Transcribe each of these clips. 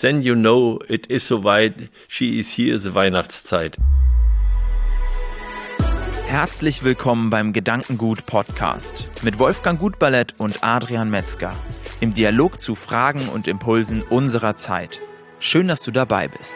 then you know it is so weit, she is here, the Weihnachtszeit. Herzlich willkommen beim Gedankengut Podcast mit Wolfgang Gutballett und Adrian Metzger im Dialog zu Fragen und Impulsen unserer Zeit. Schön, dass du dabei bist.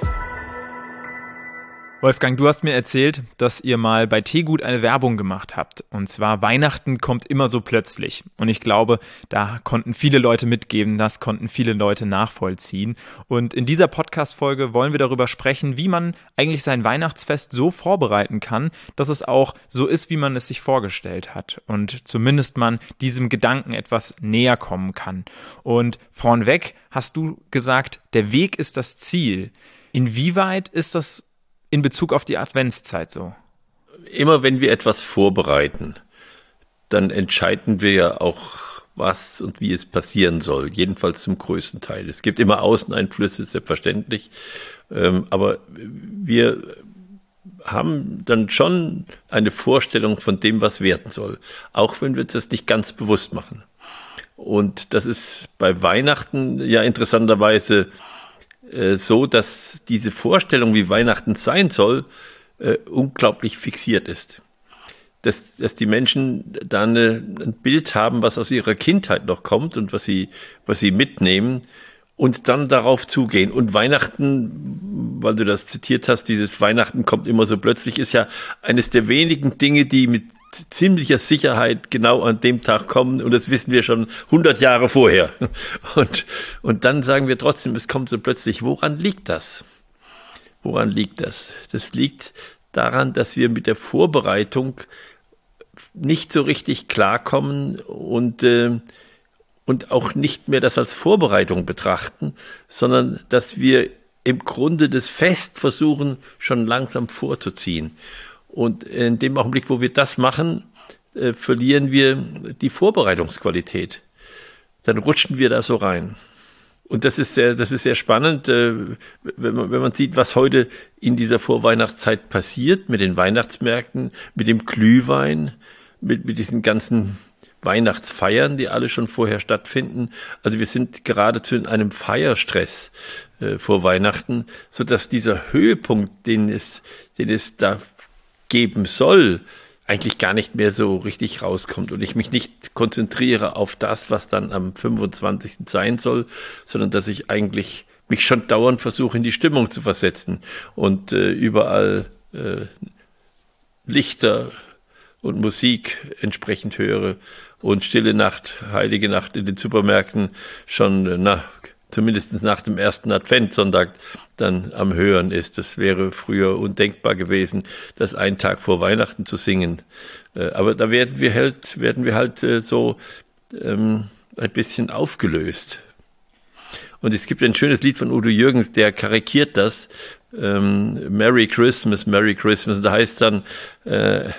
Wolfgang, du hast mir erzählt, dass ihr mal bei Teegut eine Werbung gemacht habt. Und zwar Weihnachten kommt immer so plötzlich. Und ich glaube, da konnten viele Leute mitgeben, das konnten viele Leute nachvollziehen. Und in dieser Podcast-Folge wollen wir darüber sprechen, wie man eigentlich sein Weihnachtsfest so vorbereiten kann, dass es auch so ist, wie man es sich vorgestellt hat. Und zumindest man diesem Gedanken etwas näher kommen kann. Und vornweg hast du gesagt, der Weg ist das Ziel. Inwieweit ist das in Bezug auf die Adventszeit so? Immer wenn wir etwas vorbereiten, dann entscheiden wir ja auch, was und wie es passieren soll. Jedenfalls zum größten Teil. Es gibt immer Außeneinflüsse, selbstverständlich. Ähm, aber wir haben dann schon eine Vorstellung von dem, was werden soll. Auch wenn wir das nicht ganz bewusst machen. Und das ist bei Weihnachten ja interessanterweise äh, so, dass diese Vorstellung, wie Weihnachten sein soll, äh, unglaublich fixiert ist. Dass, dass die Menschen da eine, ein Bild haben, was aus ihrer Kindheit noch kommt und was sie, was sie mitnehmen und dann darauf zugehen. Und Weihnachten, weil du das zitiert hast, dieses Weihnachten kommt immer so plötzlich, ist ja eines der wenigen Dinge, die mit ziemlicher Sicherheit genau an dem Tag kommen und das wissen wir schon 100 Jahre vorher. Und, und dann sagen wir trotzdem, es kommt so plötzlich. Woran liegt das? Woran liegt das? Das liegt daran, dass wir mit der Vorbereitung nicht so richtig klarkommen und, äh, und auch nicht mehr das als Vorbereitung betrachten, sondern dass wir im Grunde das Fest versuchen, schon langsam vorzuziehen. Und in dem Augenblick, wo wir das machen, äh, verlieren wir die Vorbereitungsqualität. Dann rutschen wir da so rein. Und das ist sehr, das ist sehr spannend, äh, wenn, man, wenn man sieht, was heute in dieser Vorweihnachtszeit passiert mit den Weihnachtsmärkten, mit dem Glühwein, mit, mit diesen ganzen Weihnachtsfeiern, die alle schon vorher stattfinden. Also wir sind geradezu in einem Feierstress äh, vor Weihnachten, so dass dieser Höhepunkt, den es, den es da geben soll, eigentlich gar nicht mehr so richtig rauskommt und ich mich nicht konzentriere auf das, was dann am 25. sein soll, sondern dass ich eigentlich mich schon dauernd versuche, in die Stimmung zu versetzen und äh, überall äh, Lichter und Musik entsprechend höre und Stille Nacht, Heilige Nacht in den Supermärkten schon äh, na, zumindest nach dem ersten Adventssonntag dann am Hören ist. Das wäre früher undenkbar gewesen, das einen Tag vor Weihnachten zu singen. Äh, aber da werden wir halt, werden wir halt äh, so ähm, ein bisschen aufgelöst. Und es gibt ein schönes Lied von Udo Jürgens, der karikiert das. Ähm, Merry Christmas, Merry Christmas. Da heißt dann, äh,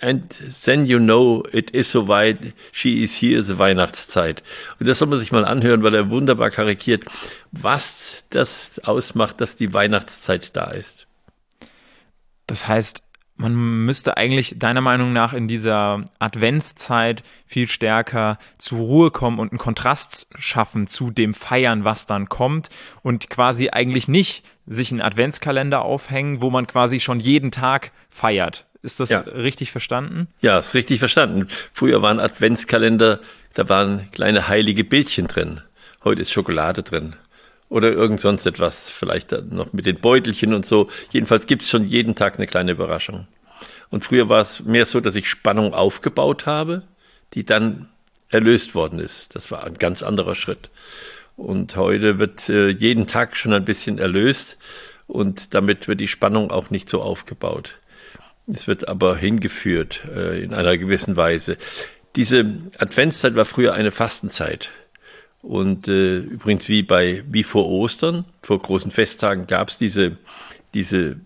and then you know it is so weit, she is here, the Weihnachtszeit. Und das soll man sich mal anhören, weil er wunderbar karikiert, was das ausmacht, dass die Weihnachtszeit da ist. Das heißt, man müsste eigentlich deiner Meinung nach in dieser Adventszeit viel stärker zur Ruhe kommen und einen Kontrast schaffen zu dem Feiern, was dann kommt und quasi eigentlich nicht sich einen Adventskalender aufhängen, wo man quasi schon jeden Tag feiert, ist das ja. richtig verstanden? Ja, ist richtig verstanden. Früher waren Adventskalender, da waren kleine heilige Bildchen drin. Heute ist Schokolade drin. Oder irgend sonst etwas, vielleicht noch mit den Beutelchen und so. Jedenfalls gibt es schon jeden Tag eine kleine Überraschung. Und früher war es mehr so, dass ich Spannung aufgebaut habe, die dann erlöst worden ist. Das war ein ganz anderer Schritt. Und heute wird äh, jeden Tag schon ein bisschen erlöst und damit wird die Spannung auch nicht so aufgebaut. Es wird aber hingeführt äh, in einer gewissen Weise. Diese Adventszeit war früher eine Fastenzeit. Und äh, übrigens wie bei wie vor Ostern, vor großen Festtagen gab es diese, diese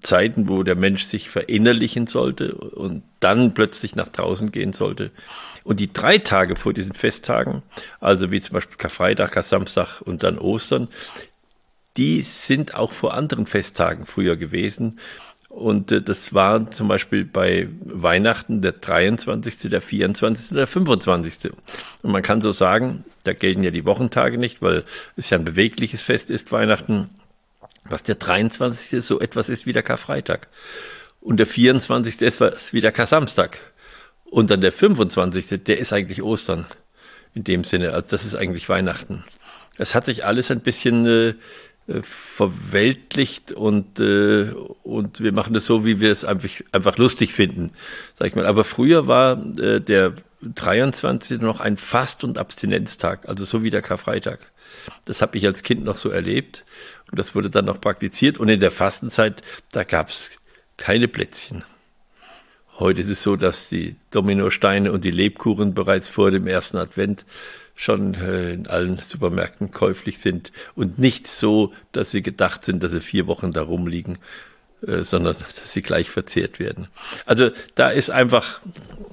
Zeiten, wo der Mensch sich verinnerlichen sollte und dann plötzlich nach draußen gehen sollte. Und die drei Tage vor diesen Festtagen, also wie zum Beispiel Karfreitag, Kar-Samstag und dann Ostern, die sind auch vor anderen Festtagen früher gewesen Und äh, das war zum Beispiel bei Weihnachten der 23., der 24. oder der 25. Und man kann so sagen, da gelten ja die Wochentage nicht, weil es ja ein bewegliches Fest ist, Weihnachten, was der 23. so etwas ist wie der Karfreitag. Und der 24. ist was wie der Kar-Samstag. Und dann der 25. der ist eigentlich Ostern. In dem Sinne, also das ist eigentlich Weihnachten. Es hat sich alles ein bisschen äh, verweltlicht und, äh, und wir machen das so, wie wir es einfach, einfach lustig finden, sag ich mal. Aber früher war äh, der 23. noch ein Fast- und Abstinenztag, also so wie der Karfreitag. Das habe ich als Kind noch so erlebt und das wurde dann noch praktiziert. Und in der Fastenzeit, da gab es keine Plätzchen. Heute ist es so, dass die Dominosteine und die Lebkuchen bereits vor dem ersten Advent schon äh, in allen Supermärkten käuflich sind und nicht so, dass sie gedacht sind, dass sie vier Wochen da rumliegen, äh, sondern dass sie gleich verzehrt werden. Also da ist einfach,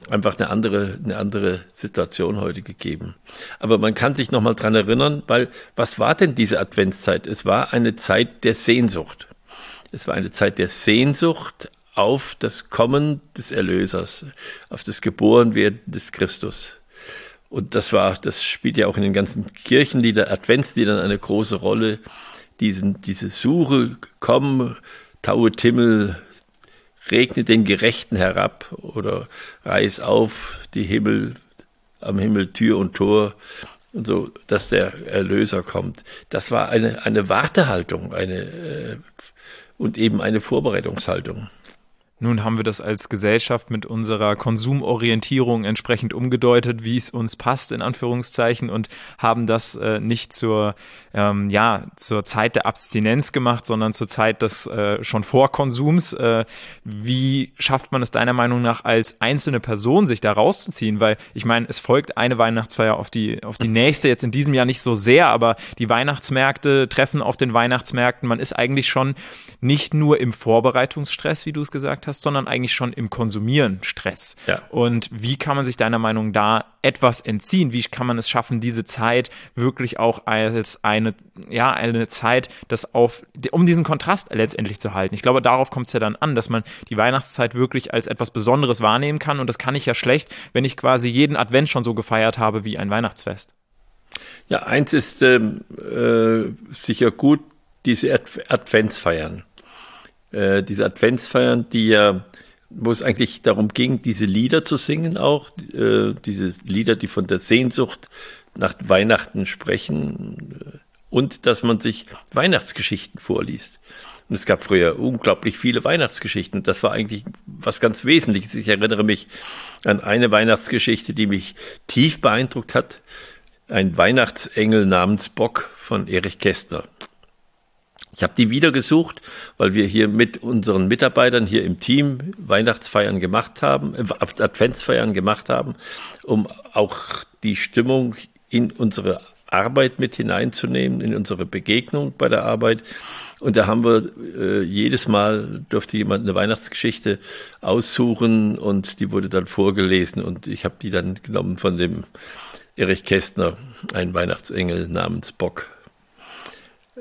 einfach eine andere, eine andere Situation heute gegeben. Aber man kann sich nochmal dran erinnern, weil was war denn diese Adventszeit? Es war eine Zeit der Sehnsucht. Es war eine Zeit der Sehnsucht auf das Kommen des Erlösers, auf das Geborenwerden des Christus. Und das war, das spielt ja auch in den ganzen Kirchenliedern, Adventsliedern eine große Rolle. Diesen, diese Suche, komm, taue Timmel, regne den Gerechten herab oder reiß auf die Himmel, am Himmel Tür und Tor und so, dass der Erlöser kommt. Das war eine, eine Wartehaltung, eine, äh, und eben eine Vorbereitungshaltung. Nun haben wir das als Gesellschaft mit unserer Konsumorientierung entsprechend umgedeutet, wie es uns passt, in Anführungszeichen, und haben das äh, nicht zur, ähm, ja, zur Zeit der Abstinenz gemacht, sondern zur Zeit des äh, schon Vorkonsums. Äh, wie schafft man es deiner Meinung nach als einzelne Person, sich da rauszuziehen? Weil ich meine, es folgt eine Weihnachtsfeier auf die, auf die nächste, jetzt in diesem Jahr nicht so sehr, aber die Weihnachtsmärkte treffen auf den Weihnachtsmärkten. Man ist eigentlich schon nicht nur im Vorbereitungsstress, wie du es gesagt hast, hast, sondern eigentlich schon im Konsumieren Stress. Ja. Und wie kann man sich deiner Meinung da etwas entziehen? Wie kann man es schaffen, diese Zeit wirklich auch als eine, ja, eine Zeit, das auf, um diesen Kontrast letztendlich zu halten? Ich glaube, darauf kommt es ja dann an, dass man die Weihnachtszeit wirklich als etwas Besonderes wahrnehmen kann. Und das kann ich ja schlecht, wenn ich quasi jeden Advent schon so gefeiert habe wie ein Weihnachtsfest. Ja, eins ist ähm, äh, sicher gut, diese Adventsfeiern äh, diese Adventsfeiern, die ja, wo es eigentlich darum ging, diese Lieder zu singen auch, äh, diese Lieder, die von der Sehnsucht nach Weihnachten sprechen äh, und dass man sich Weihnachtsgeschichten vorliest. Und es gab früher unglaublich viele Weihnachtsgeschichten. Das war eigentlich was ganz Wesentliches. Ich erinnere mich an eine Weihnachtsgeschichte, die mich tief beeindruckt hat. Ein Weihnachtsengel namens Bock von Erich Kästner. Ich habe die wieder gesucht, weil wir hier mit unseren Mitarbeitern hier im Team Weihnachtsfeiern gemacht haben, äh, Adventsfeiern gemacht haben, um auch die Stimmung in unsere Arbeit mit hineinzunehmen, in unsere Begegnung bei der Arbeit. Und da haben wir äh, jedes Mal durfte jemand eine Weihnachtsgeschichte aussuchen und die wurde dann vorgelesen und ich habe die dann genommen von dem Erich Kästner, ein Weihnachtsengel namens Bock.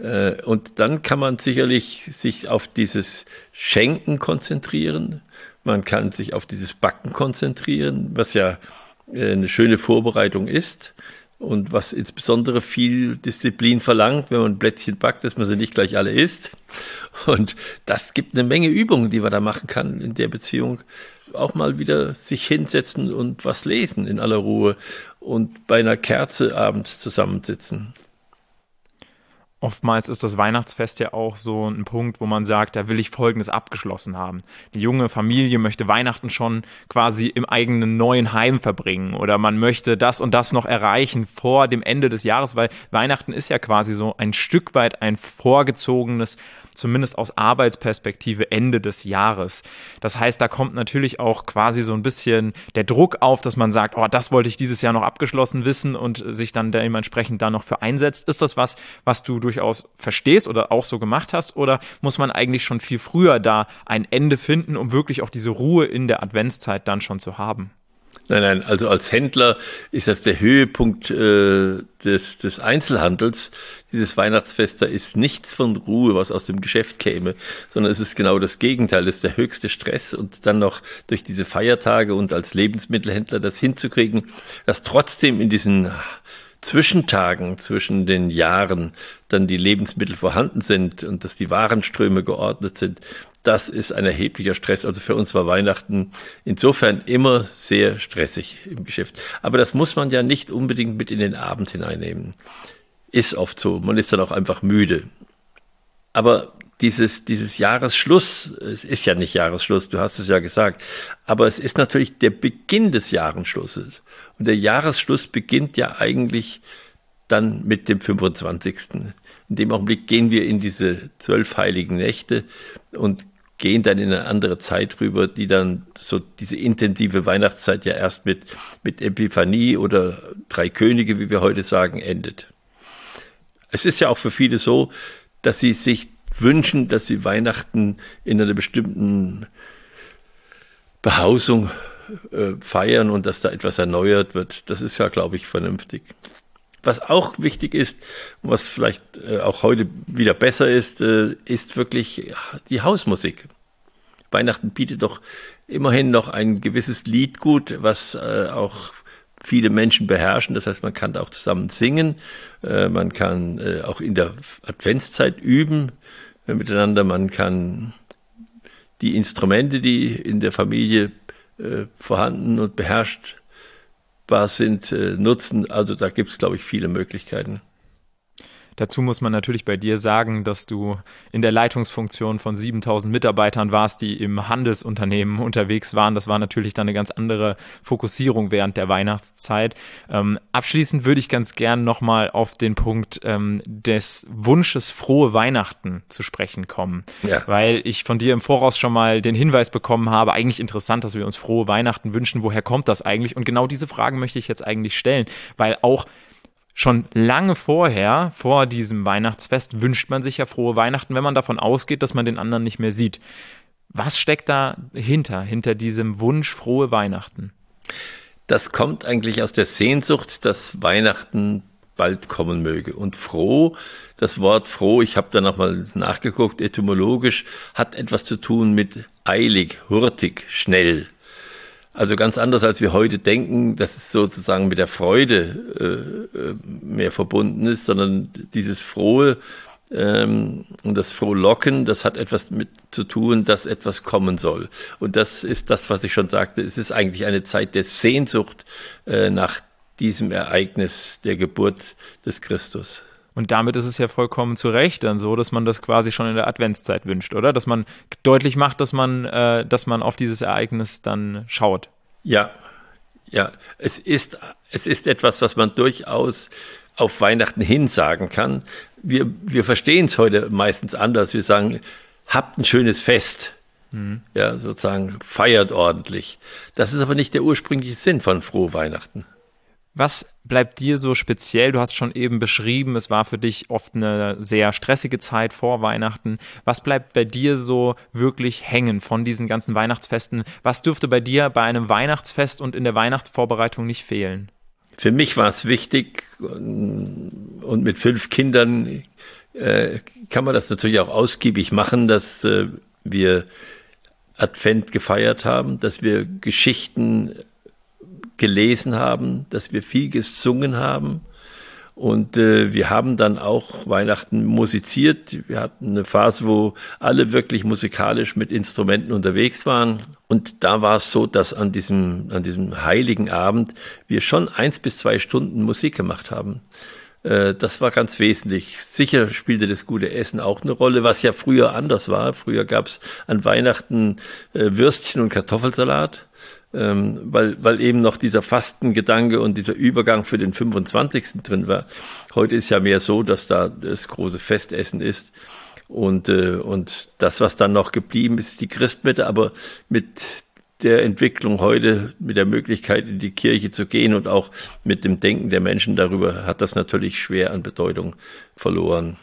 Äh, und dann kann man sicherlich sich auf dieses Schenken konzentrieren. Man kann sich auf dieses Backen konzentrieren, was ja äh, eine schöne Vorbereitung ist und was insbesondere viel Disziplin verlangt, wenn man Plätzchen backt, dass man sie nicht gleich alle isst. Und das gibt eine Menge Übungen, die man da machen kann in der Beziehung. Auch mal wieder sich hinsetzen und was lesen in aller Ruhe und bei einer Kerze abends zusammensitzen. Oftmals ist das Weihnachtsfest ja auch so ein Punkt, wo man sagt, da will ich Folgendes abgeschlossen haben. Die junge Familie möchte Weihnachten schon quasi im eigenen neuen Heim verbringen oder man möchte das und das noch erreichen vor dem Ende des Jahres, weil Weihnachten ist ja quasi so ein Stück weit ein vorgezogenes zumindest aus Arbeitsperspektive Ende des Jahres. Das heißt, da kommt natürlich auch quasi so ein bisschen der Druck auf, dass man sagt, oh, das wollte ich dieses Jahr noch abgeschlossen wissen und sich dann dementsprechend da noch für einsetzt. Ist das was, was du durchaus verstehst oder auch so gemacht hast? Oder muss man eigentlich schon viel früher da ein Ende finden, um wirklich auch diese Ruhe in der Adventszeit dann schon zu haben? Nein, nein, also als Händler ist das der Höhepunkt äh, des, des Einzelhandels. Dieses Weihnachtsfest, da ist nichts von Ruhe, was aus dem Geschäft käme, sondern es ist genau das Gegenteil. Es ist der höchste Stress und dann noch durch diese Feiertage und als Lebensmittelhändler das hinzukriegen, dass trotzdem in diesen Zwischentagen zwischen den Jahren dann die Lebensmittel vorhanden sind und dass die Warenströme geordnet sind, das ist ein erheblicher Stress. Also für uns war Weihnachten insofern immer sehr stressig im Geschäft. Aber das muss man ja nicht unbedingt mit in den Abend hineinnehmen. Ist oft so. Man ist dann auch einfach müde. Aber dieses, dieses Jahresschluss, es ist ja nicht Jahresschluss, du hast es ja gesagt, aber es ist natürlich der Beginn des Jahresschlusses. Und der Jahresschluss beginnt ja eigentlich dann mit dem 25. In dem Augenblick gehen wir in diese zwölf heiligen Nächte und gehen dann in eine andere Zeit rüber, die dann so diese intensive Weihnachtszeit ja erst mit, mit Epiphanie oder Drei Könige, wie wir heute sagen, endet. Es ist ja auch für viele so, dass sie sich wünschen, dass sie Weihnachten in einer bestimmten Behausung äh, feiern und dass da etwas erneuert wird. Das ist ja, glaube ich, vernünftig. Was auch wichtig ist und was vielleicht äh, auch heute wieder besser ist, äh, ist wirklich die Hausmusik. Weihnachten bietet doch immerhin noch ein gewisses Liedgut, was äh, auch viele Menschen beherrschen. Das heißt, man kann da auch zusammen singen, man kann auch in der Adventszeit üben miteinander, man kann die Instrumente, die in der Familie äh, vorhanden und beherrscht sind, äh, nutzen. Also da gibt es, glaube ich, viele Möglichkeiten. Dazu muss man natürlich bei dir sagen, dass du in der Leitungsfunktion von 7000 Mitarbeitern warst, die im Handelsunternehmen unterwegs waren. Das war natürlich dann eine ganz andere Fokussierung während der Weihnachtszeit. Ähm, abschließend würde ich ganz gern nochmal auf den Punkt ähm, des Wunsches frohe Weihnachten zu sprechen kommen. Ja. Weil ich von dir im Voraus schon mal den Hinweis bekommen habe, eigentlich interessant, dass wir uns frohe Weihnachten wünschen. Woher kommt das eigentlich? Und genau diese Fragen möchte ich jetzt eigentlich stellen, weil auch schon lange vorher, vor diesem Weihnachtsfest, wünscht man sich ja frohe Weihnachten, wenn man davon ausgeht, dass man den anderen nicht mehr sieht. Was steckt dahinter, hinter diesem Wunsch frohe Weihnachten? Das kommt eigentlich aus der Sehnsucht, dass Weihnachten bald kommen möge. Und froh, das Wort froh, ich habe da nochmal nachgeguckt, etymologisch, hat etwas zu tun mit eilig, hurtig, schnell. Also ganz anders, als wir heute denken, dass es sozusagen mit der Freude äh, äh, mehr verbunden ist, sondern dieses Frohe ähm, und das Frohlocken, das hat etwas mit zu tun, dass etwas kommen soll. Und das ist das, was ich schon sagte. Es ist eigentlich eine Zeit der Sehnsucht äh, nach diesem Ereignis der Geburt des Christus. Und damit ist es ja vollkommen zu Recht dann so, dass man das quasi schon in der Adventszeit wünscht, oder? Dass man deutlich macht, dass man, äh, dass man auf dieses Ereignis dann schaut. Ja, ja. Es ist, es ist etwas, was man durchaus auf Weihnachten hin sagen kann. Wir, wir verstehen es heute meistens anders. Wir sagen, habt ein schönes Fest. Mhm. Ja, sozusagen feiert ordentlich. Das ist aber nicht der ursprüngliche Sinn von frohe Weihnachten. Was bleibt dir so speziell? Du hast schon eben beschrieben, es war für dich oft eine sehr stressige Zeit vor Weihnachten. Was bleibt bei dir so wirklich hängen von diesen ganzen Weihnachtsfesten? Was dürfte bei dir bei einem Weihnachtsfest und in der Weihnachtsvorbereitung nicht fehlen? Für mich war es wichtig und mit fünf Kindern äh, kann man das natürlich auch ausgiebig machen, dass äh, wir Advent gefeiert haben, dass wir Geschichten gelesen haben, dass wir viel gesungen haben. Und äh, wir haben dann auch Weihnachten musiziert. Wir hatten eine Phase, wo alle wirklich musikalisch mit Instrumenten unterwegs waren. Und da war es so, dass an diesem, an diesem heiligen Abend wir schon eins bis zwei Stunden Musik gemacht haben. Äh, das war ganz wesentlich. Sicher spielte das gute Essen auch eine Rolle, was ja früher anders war. Früher gab es an Weihnachten äh, Würstchen und Kartoffelsalat ähm, weil, weil eben noch dieser Fastengedanke und dieser Übergang für den 25. drin war. Heute ist ja mehr so, dass da das große Festessen ist. Und, äh, und das, was dann noch geblieben ist, ist die Christmette, aber mit der Entwicklung heute, mit der Möglichkeit in die Kirche zu gehen und auch mit dem Denken der Menschen darüber, hat das natürlich schwer an Bedeutung verloren.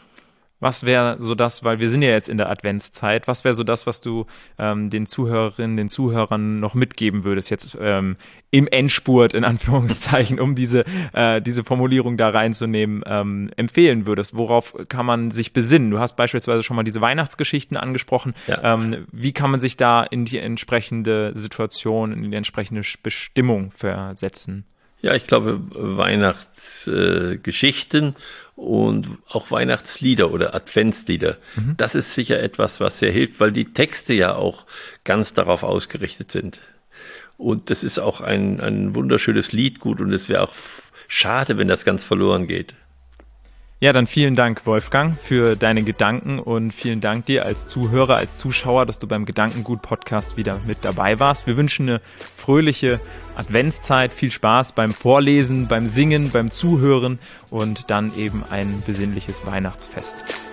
Was wäre so das, weil wir sind ja jetzt in der Adventszeit, was wäre so das, was du ähm, den Zuhörerinnen, den Zuhörern noch mitgeben würdest, jetzt ähm, im Endspurt, in Anführungszeichen, um diese, äh, diese Formulierung da reinzunehmen, ähm, empfehlen würdest? Worauf kann man sich besinnen? Du hast beispielsweise schon mal diese Weihnachtsgeschichten angesprochen. Ja. Ähm, wie kann man sich da in die entsprechende Situation, in die entsprechende Bestimmung versetzen? Ja, ich glaube, Weihnachtsgeschichten äh, und auch Weihnachtslieder oder Adventslieder, mhm. das ist sicher etwas, was sehr hilft, weil die Texte ja auch ganz darauf ausgerichtet sind. Und das ist auch ein, ein wunderschönes Liedgut und es wäre auch schade, wenn das ganz verloren geht. Ja, dann vielen Dank, Wolfgang, für deine Gedanken und vielen Dank dir als Zuhörer, als Zuschauer, dass du beim Gedankengut-Podcast wieder mit dabei warst. Wir wünschen eine fröhliche Adventszeit, viel Spaß beim Vorlesen, beim Singen, beim Zuhören und dann eben ein besinnliches Weihnachtsfest.